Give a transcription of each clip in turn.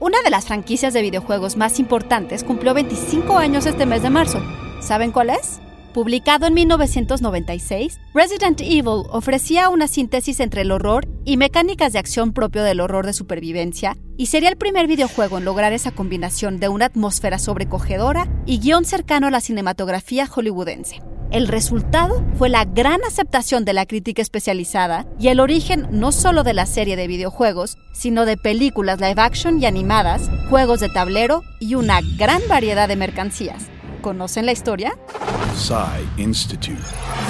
Una de las franquicias de videojuegos más importantes cumplió 25 años este mes de marzo. ¿Saben cuál es? Publicado en 1996, Resident Evil ofrecía una síntesis entre el horror y mecánicas de acción propio del horror de supervivencia, y sería el primer videojuego en lograr esa combinación de una atmósfera sobrecogedora y guion cercano a la cinematografía hollywoodense. El resultado fue la gran aceptación de la crítica especializada y el origen no solo de la serie de videojuegos, sino de películas live action y animadas, juegos de tablero y una gran variedad de mercancías. ¿Conocen la historia? Psy Institute.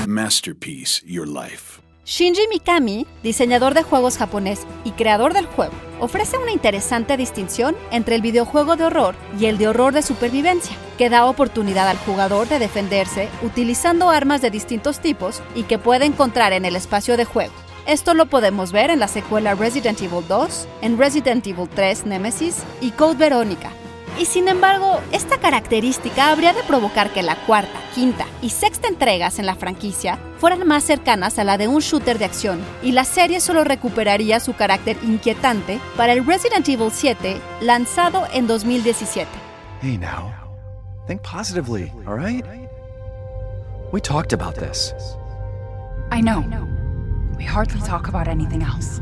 Masterpiece Your Life. Shinji Mikami, diseñador de juegos japonés y creador del juego, ofrece una interesante distinción entre el videojuego de horror y el de horror de supervivencia, que da oportunidad al jugador de defenderse utilizando armas de distintos tipos y que puede encontrar en el espacio de juego. Esto lo podemos ver en la secuela Resident Evil 2, en Resident Evil 3 Nemesis y Code Verónica, y sin embargo, esta característica habría de provocar que la cuarta, quinta y sexta entregas en la franquicia fueran más cercanas a la de un shooter de acción, y la serie solo recuperaría su carácter inquietante para el Resident Evil 7 lanzado en 2017. Hey now. Think positively, alright? We talked about this. I know. We hardly talk about anything else.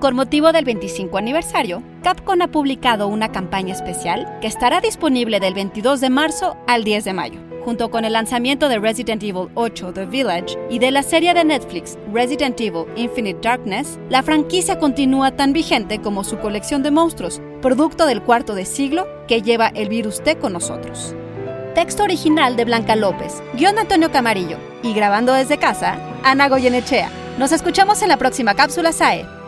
Con motivo del 25 aniversario, Capcom ha publicado una campaña especial que estará disponible del 22 de marzo al 10 de mayo. Junto con el lanzamiento de Resident Evil 8 The Village y de la serie de Netflix Resident Evil Infinite Darkness, la franquicia continúa tan vigente como su colección de monstruos, producto del cuarto de siglo que lleva el virus T con nosotros. Texto original de Blanca López, guion Antonio Camarillo y grabando desde casa, Ana Goyenechea. Nos escuchamos en la próxima cápsula SAE.